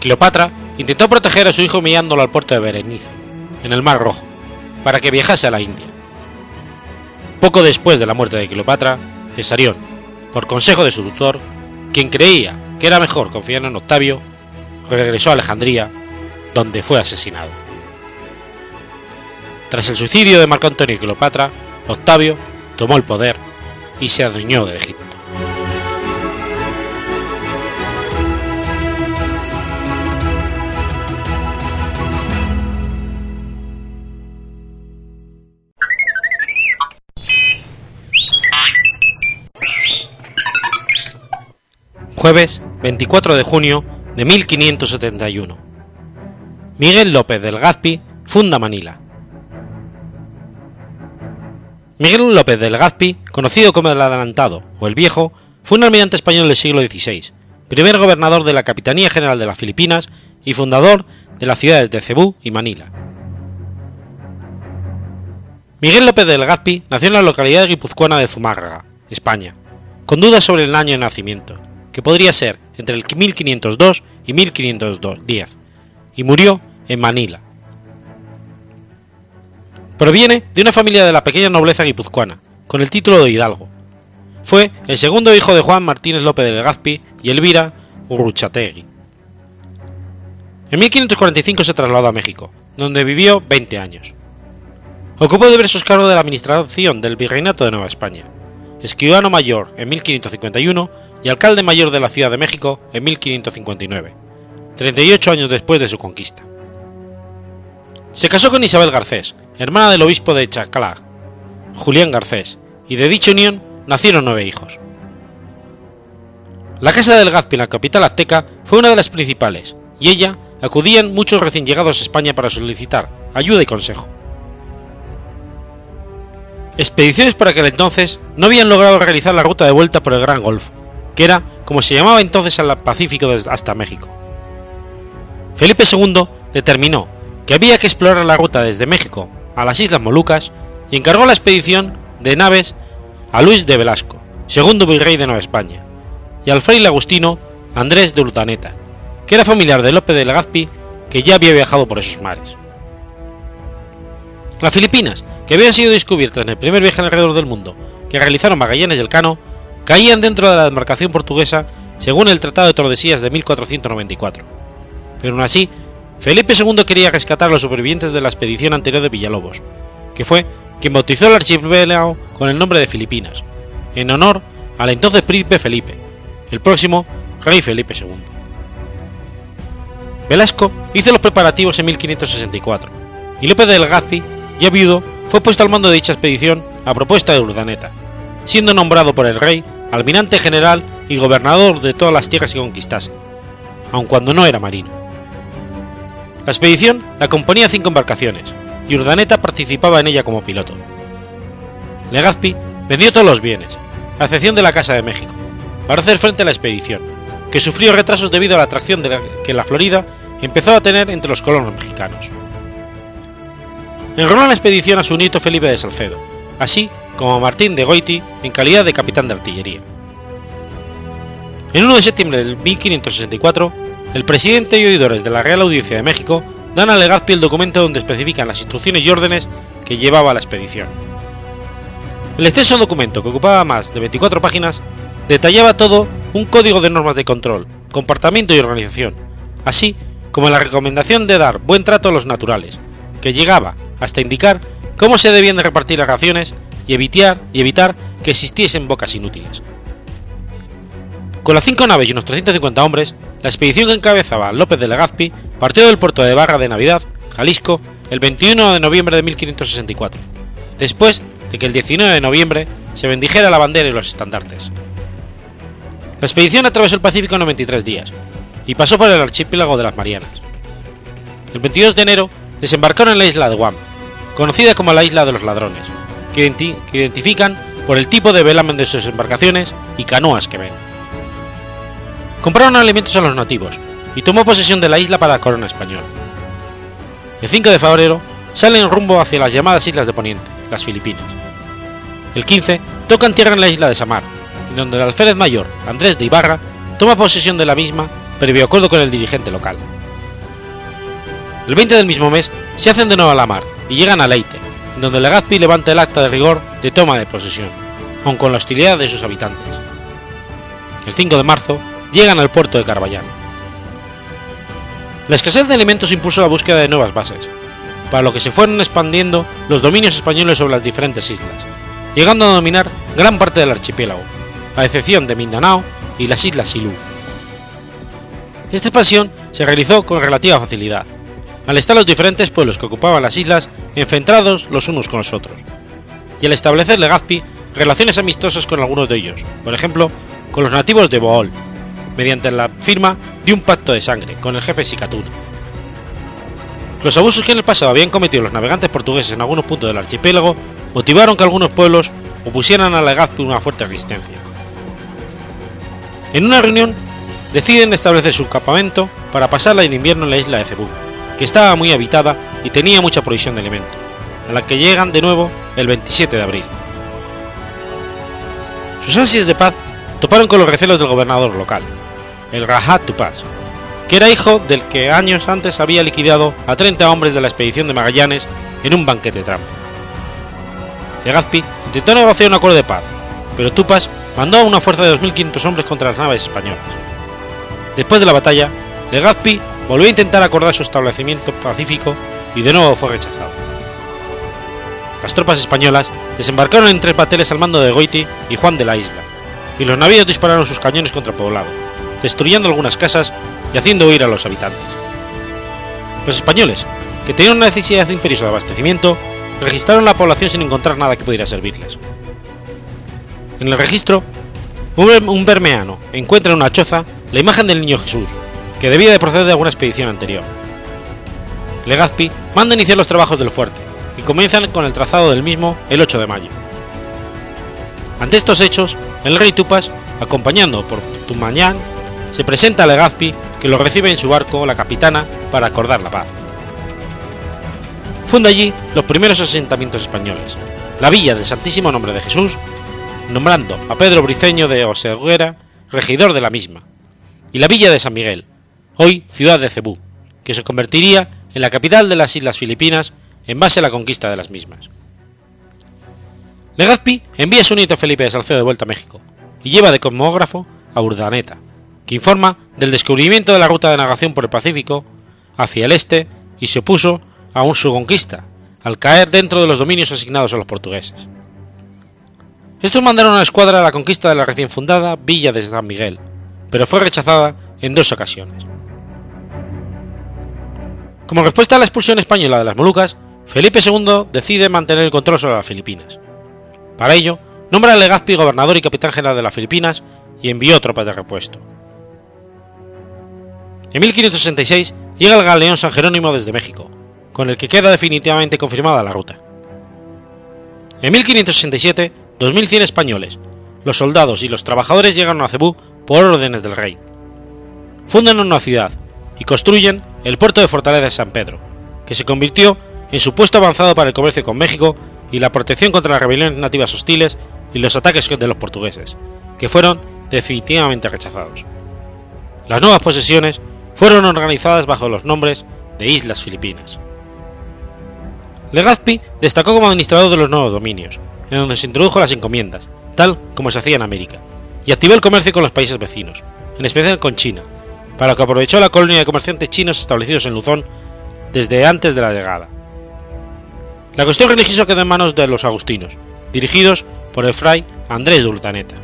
Cleopatra intentó proteger a su hijo enviándolo al puerto de Berenice, en el Mar Rojo, para que viajase a la India. Poco después de la muerte de Cleopatra, Cesarión, por consejo de su tutor, quien creía que era mejor confiar en Octavio, regresó a Alejandría, donde fue asesinado. Tras el suicidio de Marco Antonio y Cleopatra, Octavio tomó el poder y se adueñó de Egipto. Jueves 24 de junio de 1571. Miguel López del Gazpi funda Manila. Miguel López del Gazpi, conocido como el Adelantado o el Viejo, fue un almirante español del siglo XVI, primer gobernador de la Capitanía General de las Filipinas y fundador de las ciudades de Cebú y Manila. Miguel López del Gazpi nació en la localidad guipuzcoana de Zumárraga, España, con dudas sobre el año de nacimiento, que podría ser entre el 1502 y 1510, y murió en Manila. Proviene de una familia de la pequeña nobleza guipuzcoana, con el título de hidalgo. Fue el segundo hijo de Juan Martínez López de Legazpi y Elvira Urruchategui. En 1545 se trasladó a México, donde vivió 20 años. Ocupó diversos cargos de la administración del Virreinato de Nueva España, escribano mayor en 1551 y alcalde mayor de la Ciudad de México en 1559, 38 años después de su conquista. Se casó con Isabel Garcés, hermana del obispo de Chacalá, Julián Garcés, y de dicha unión nacieron nueve hijos. La casa del Gazpi en la capital azteca fue una de las principales, y ella acudían muchos recién llegados a España para solicitar ayuda y consejo. Expediciones por aquel entonces no habían logrado realizar la ruta de vuelta por el Gran Golfo, que era como se llamaba entonces al Pacífico hasta México. Felipe II determinó que había que explorar la ruta desde México a las Islas Molucas y encargó la expedición de naves a Luis de Velasco, segundo virrey de Nueva España, y al fraile agustino Andrés de Urdaneta, que era familiar de Lope de Legazpi, que ya había viajado por esos mares. Las Filipinas, que habían sido descubiertas en el primer viaje alrededor del mundo que realizaron Magallanes y Elcano, caían dentro de la demarcación portuguesa según el Tratado de Tordesillas de 1494. Pero aún así, Felipe II quería rescatar a los supervivientes de la expedición anterior de Villalobos, que fue quien bautizó el archipiélago con el nombre de Filipinas, en honor al entonces príncipe Felipe, el próximo rey Felipe II. Velasco hizo los preparativos en 1564, y López de Legazpi, ya viudo, fue puesto al mando de dicha expedición a propuesta de Urdaneta, siendo nombrado por el rey almirante general y gobernador de todas las tierras que conquistase, aun cuando no era marino. La expedición la componía cinco embarcaciones, y Urdaneta participaba en ella como piloto. Legazpi vendió todos los bienes, a excepción de la Casa de México, para hacer frente a la expedición, que sufrió retrasos debido a la atracción que la Florida empezó a tener entre los colonos mexicanos. Enroló en la expedición a su nieto Felipe de Salcedo, así como Martín de Goiti en calidad de capitán de artillería. En 1 de septiembre de 1564, el presidente y oidores de la Real Audiencia de México dan a Legazpi el documento donde especifican las instrucciones y órdenes que llevaba la expedición. El extenso documento, que ocupaba más de 24 páginas, detallaba todo un código de normas de control, comportamiento y organización, así como la recomendación de dar buen trato a los naturales, que llegaba hasta indicar cómo se debían de repartir las raciones y evitar, y evitar que existiesen bocas inútiles. Con las cinco naves y unos 350 hombres, la expedición que encabezaba López de Legazpi partió del puerto de Barra de Navidad, Jalisco, el 21 de noviembre de 1564, después de que el 19 de noviembre se bendijera la bandera y los estandartes. La expedición atravesó el Pacífico en 93 días y pasó por el archipiélago de las Marianas. El 22 de enero desembarcaron en la isla de Guam, conocida como la isla de los ladrones, que, identifican por el tipo de velamen de sus embarcaciones y canoas que ven. Compraron alimentos a los nativos y tomó posesión de la isla para la corona española. El 5 de febrero salen rumbo hacia las llamadas Islas de Poniente, las Filipinas. El 15 tocan tierra en la isla de Samar, en donde el alférez mayor, Andrés de Ibarra, toma posesión de la misma previo acuerdo con el dirigente local. El 20 del mismo mes se hacen de nuevo a la mar y llegan a Leite, donde Legazpi levanta el acta de rigor de toma de posesión, aun con la hostilidad de sus habitantes. El 5 de marzo llegan al puerto de Carballán. La escasez de alimentos impulsó la búsqueda de nuevas bases, para lo que se fueron expandiendo los dominios españoles sobre las diferentes islas, llegando a dominar gran parte del archipiélago, a excepción de Mindanao y las islas Silú. Esta expansión se realizó con relativa facilidad, al estar los diferentes pueblos que ocupaban las islas enfrentados los unos con los otros, y al establecer Legazpi relaciones amistosas con algunos de ellos, por ejemplo, con los nativos de Bohol, mediante la firma de un pacto de sangre con el jefe Sicatuna. Los abusos que en el pasado habían cometido los navegantes portugueses en algunos puntos del archipiélago motivaron que algunos pueblos opusieran a Legazpi una fuerte resistencia. En una reunión, deciden establecer su campamento para pasar el invierno en la isla de Cebú, que estaba muy habitada y tenía mucha provisión de alimentos, a la que llegan de nuevo el 27 de abril. Sus ansias de paz toparon con los recelos del gobernador local, el Rahat Tupás, que era hijo del que años antes había liquidado a 30 hombres de la expedición de Magallanes en un banquete trampa. Legazpi intentó negociar un acuerdo de paz, pero Tupas mandó una fuerza de 2.500 hombres contra las naves españolas. Después de la batalla, Legazpi volvió a intentar acordar su establecimiento pacífico y de nuevo fue rechazado. Las tropas españolas desembarcaron en tres bateles al mando de Goiti y Juan de la Isla, y los navíos dispararon sus cañones contra el poblado, destruyendo algunas casas y haciendo huir a los habitantes. Los españoles, que tenían una necesidad imperiosa de abastecimiento, registraron la población sin encontrar nada que pudiera servirles. En el registro, un bermeano encuentra en una choza la imagen del niño Jesús, que debía de proceder de alguna expedición anterior. Legazpi manda iniciar los trabajos del fuerte y comienzan con el trazado del mismo el 8 de mayo. Ante estos hechos, el rey Tupas, acompañando por Tumañán, se presenta a Legazpi que lo recibe en su barco la capitana para acordar la paz. funda allí los primeros asentamientos españoles, la villa del Santísimo Nombre de Jesús, nombrando a Pedro Briceño de Oseguera regidor de la misma, y la villa de San Miguel, hoy ciudad de Cebú, que se convertiría en la capital de las Islas Filipinas en base a la conquista de las mismas. Legazpi envía a su nieto Felipe de Salcedo de vuelta a México y lleva de cosmógrafo a Urdaneta, que informa del descubrimiento de la ruta de navegación por el Pacífico hacia el este y se opuso a su conquista, al caer dentro de los dominios asignados a los portugueses. Estos mandaron una escuadra a la conquista de la recién fundada Villa de San Miguel, pero fue rechazada en dos ocasiones. Como respuesta a la expulsión española de las Molucas, Felipe II decide mantener el control sobre las Filipinas. Para ello, nombra a Legazpi gobernador y capitán general de las Filipinas y envió tropas de repuesto. En 1566 llega el galeón San Jerónimo desde México, con el que queda definitivamente confirmada la ruta. En 1567, 2.100 españoles, los soldados y los trabajadores llegan a Cebú por órdenes del rey. Fundan una ciudad y construyen el puerto de Fortaleza de San Pedro, que se convirtió en su puesto avanzado para el comercio con México y la protección contra las rebeliones nativas hostiles y los ataques de los portugueses, que fueron definitivamente rechazados. Las nuevas posesiones fueron organizadas bajo los nombres de Islas Filipinas. Legazpi destacó como administrador de los nuevos dominios, en donde se introdujo las encomiendas, tal como se hacía en América, y activó el comercio con los países vecinos, en especial con China, para lo que aprovechó la colonia de comerciantes chinos establecidos en Luzón desde antes de la llegada. La cuestión religiosa quedó en manos de los agustinos, dirigidos por el fray Andrés de Urdaneta.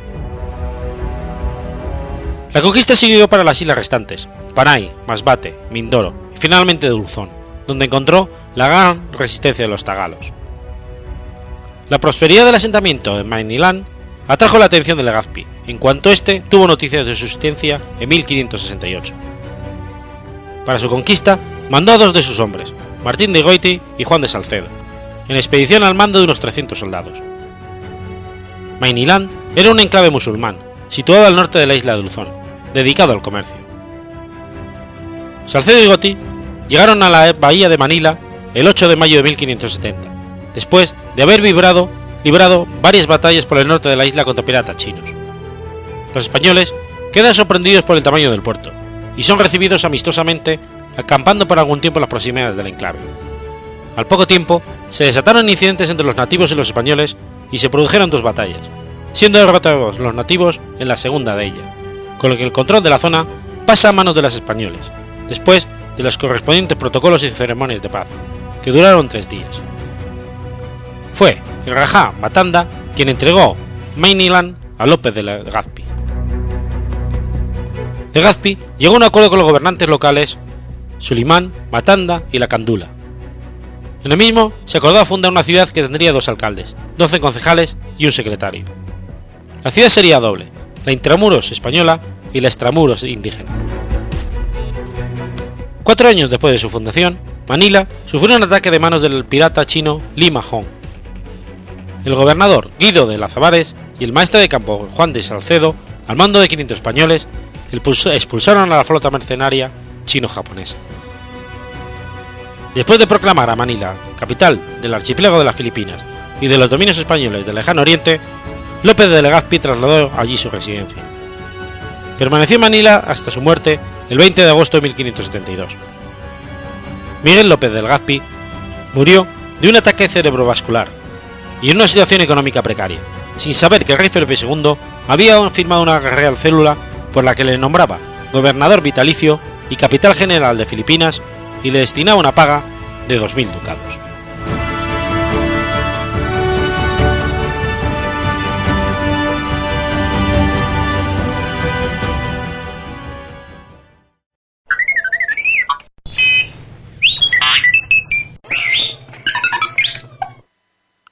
La conquista siguió para las islas restantes, Panay, Masbate, Mindoro y finalmente Dulzón, donde encontró la gran resistencia de los tagalos. La prosperidad del asentamiento en Maynilán atrajo la atención de Legazpi, en cuanto éste tuvo noticias de su existencia en 1568. Para su conquista, mandó a dos de sus hombres, Martín de Goiti y Juan de Salcedo, en expedición al mando de unos 300 soldados. Maynilán era un enclave musulmán, situado al norte de la isla de Luzón, dedicado al comercio. Salcedo y Gotti llegaron a la bahía de Manila el 8 de mayo de 1570, después de haber librado varias batallas por el norte de la isla contra piratas chinos. Los españoles quedan sorprendidos por el tamaño del puerto y son recibidos amistosamente acampando por algún tiempo en las proximidades del enclave. Al poco tiempo se desataron incidentes entre los nativos y los españoles y se produjeron dos batallas, siendo derrotados los nativos en la segunda de ellas, con lo que el control de la zona pasa a manos de los españoles, después de los correspondientes protocolos y ceremonias de paz, que duraron tres días. Fue el Rajá Matanda quien entregó Mainiland a López de Legazpi. Legazpi llegó a un acuerdo con los gobernantes locales Sulimán, Matanda y La Candula. En el mismo se acordó fundar una ciudad que tendría dos alcaldes, 12 concejales y un secretario. La ciudad sería doble, la intramuros española y la extramuros indígena. Cuatro años después de su fundación, Manila sufrió un ataque de manos del pirata chino Lima Hong. El gobernador Guido de Lazabares y el maestre de campo Juan de Salcedo, al mando de 500 españoles, expulsaron a la flota mercenaria chino-japonesa. Después de proclamar a Manila capital del archipiélago de las Filipinas y de los dominios españoles del lejano oriente, López de Legazpi trasladó allí su residencia. Permaneció en Manila hasta su muerte el 20 de agosto de 1572. Miguel López de Legazpi murió de un ataque cerebrovascular y en una situación económica precaria, sin saber que rey Felipe II había firmado una real célula por la que le nombraba gobernador vitalicio y capital general de Filipinas y le destinaba una paga de 2.000 ducados.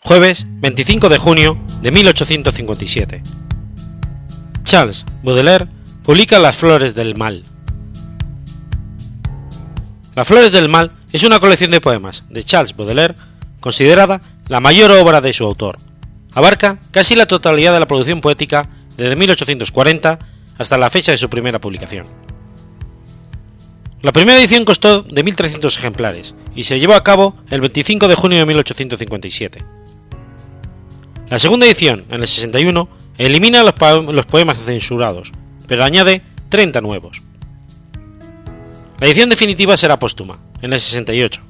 Jueves 25 de junio de 1857. Charles Baudelaire publica Las Flores del Mal. Las Flores del Mal es una colección de poemas de Charles Baudelaire considerada la mayor obra de su autor. Abarca casi la totalidad de la producción poética desde 1840 hasta la fecha de su primera publicación. La primera edición costó de 1.300 ejemplares y se llevó a cabo el 25 de junio de 1857. La segunda edición, en el 61, elimina los, poemas censurados, pero añade 30 nuevos. La edición definitiva será póstuma, en el 68,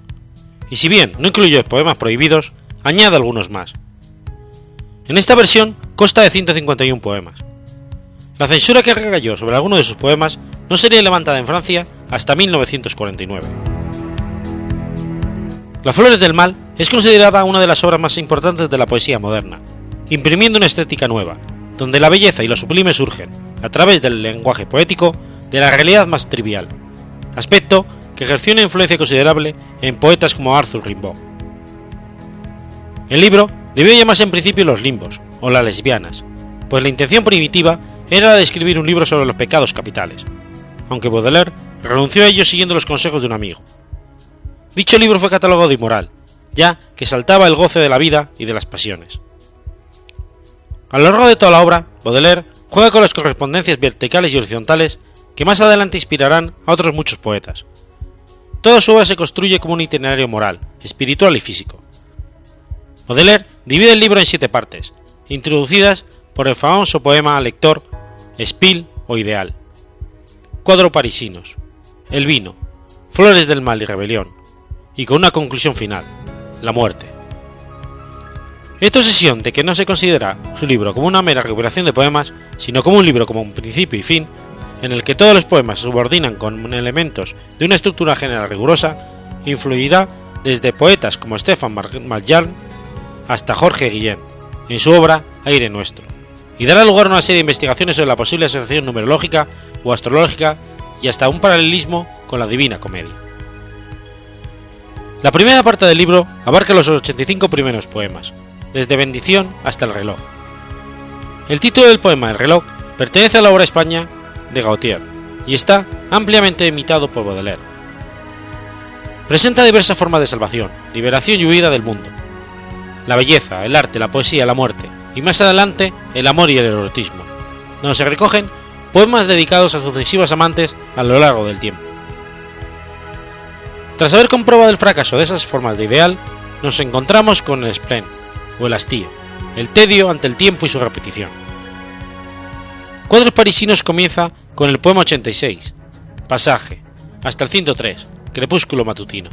y si bien no incluye poemas prohibidos, añade algunos más. En esta versión consta de 151 poemas. La censura que recayó sobre algunos de sus poemas no sería levantada en Francia hasta 1949. Las Flores del Mal es considerada una de las obras más importantes de la poesía moderna, imprimiendo una estética nueva, donde la belleza y lo sublime surgen, a través del lenguaje poético, de la realidad más trivial, aspecto que ejerció una influencia considerable en poetas como Arthur Rimbaud. El libro debió llamarse en principio Los Limbos, o Las Lesbianas, pues la intención primitiva era la de escribir un libro sobre los pecados capitales, aunque Baudelaire renunció a ello siguiendo los consejos de un amigo. Dicho libro fue catalogado de inmoral, ya que saltaba el goce de la vida y de las pasiones. A lo largo de toda la obra, Baudelaire juega con las correspondencias verticales y horizontales que más adelante inspirarán a otros muchos poetas. Toda su obra se construye como un itinerario moral, espiritual y físico. Baudelaire divide el libro en siete partes, introducidas por el famoso poema lector Spill o Ideal, Cuadro Parisinos, El vino, Flores del mal y rebelión, y con una conclusión final, la muerte. Esta obsesión de que no se considera su libro como una mera recuperación de poemas, sino como un libro como un principio y fin, en el que todos los poemas se subordinan con elementos de una estructura general rigurosa, influirá desde poetas como Stefan Mallarn hasta Jorge Guillén, en su obra Aire Nuestro, y dará lugar a una serie de investigaciones sobre la posible asociación numerológica o astrológica y hasta un paralelismo con la Divina Comedia. La primera parte del libro abarca los 85 primeros poemas, desde Bendición hasta el reloj. El título del poema El reloj pertenece a la obra España de Gautier y está ampliamente imitado por Baudelaire. Presenta diversas formas de salvación, liberación y huida del mundo. La belleza, el arte, la poesía, la muerte y más adelante el amor y el erotismo, donde se recogen poemas dedicados a sucesivos amantes a lo largo del tiempo. Tras haber comprobado el fracaso de esas formas de ideal, nos encontramos con el spleen, o el hastío, el tedio ante el tiempo y su repetición. Cuadros Parisinos comienza con el poema 86, pasaje, hasta el 103, crepúsculo matutino.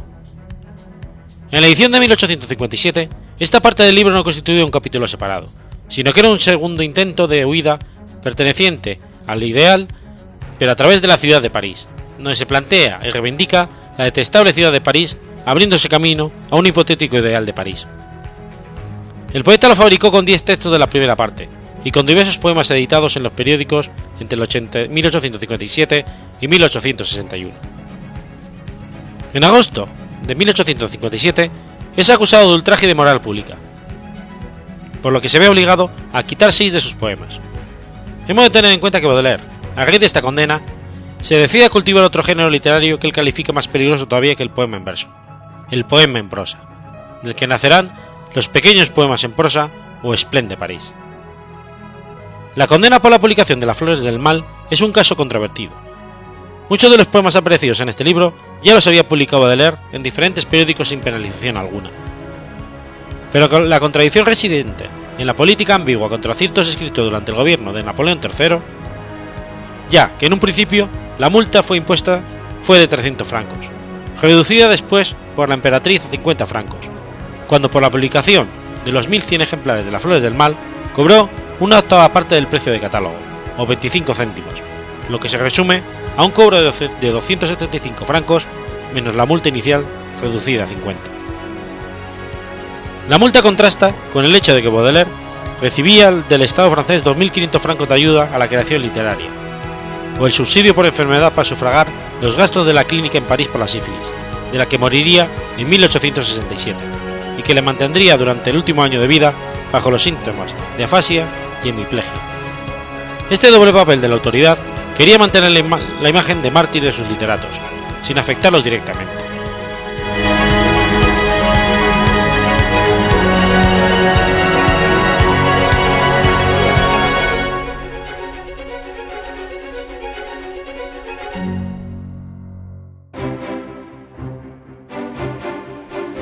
En la edición de 1857, esta parte del libro no constituye un capítulo separado, sino que era un segundo intento de huida perteneciente al ideal, pero a través de la ciudad de París, donde se plantea y reivindica la detestable ciudad de París, abriéndose camino a un hipotético ideal de París. El poeta lo fabricó con 10 textos de la primera parte, y con diversos poemas editados en los periódicos entre el 1857 y 1861. En agosto de 1857 es acusado de ultraje de moral pública, por lo que se ve obligado a quitar seis de sus poemas. Hemos de tener en cuenta que Baudelaire, a raíz de esta condena, se decide a cultivar otro género literario que él califica más peligroso todavía que el poema en verso, el poema en prosa, del que nacerán los pequeños poemas en prosa o Esplende París. La condena por la publicación de Las Flores del Mal es un caso controvertido. Muchos de los poemas aparecidos en este libro ya los había publicado de leer en diferentes periódicos sin penalización alguna. Pero la contradicción residente en la política ambigua contra ciertos escritos durante el gobierno de Napoleón III, ya que en un principio la multa fue impuesta fue de 300 francos, reducida después por la emperatriz a 50 francos, cuando por la publicación de los 1100 ejemplares de las Flores del Mal cobró una octava parte del precio de catálogo, o 25 céntimos, lo que se resume a un cobro de 275 francos menos la multa inicial reducida a 50. La multa contrasta con el hecho de que Baudelaire recibía del Estado francés 2.500 francos de ayuda a la creación literaria, o el subsidio por enfermedad para sufragar los gastos de la clínica en París por la sífilis, de la que moriría en 1867, y que le mantendría durante el último año de vida bajo los síntomas de afasia y hemiplegia. Este doble papel de la autoridad quería mantener la, imagen de mártir de sus literatos, sin afectarlos directamente.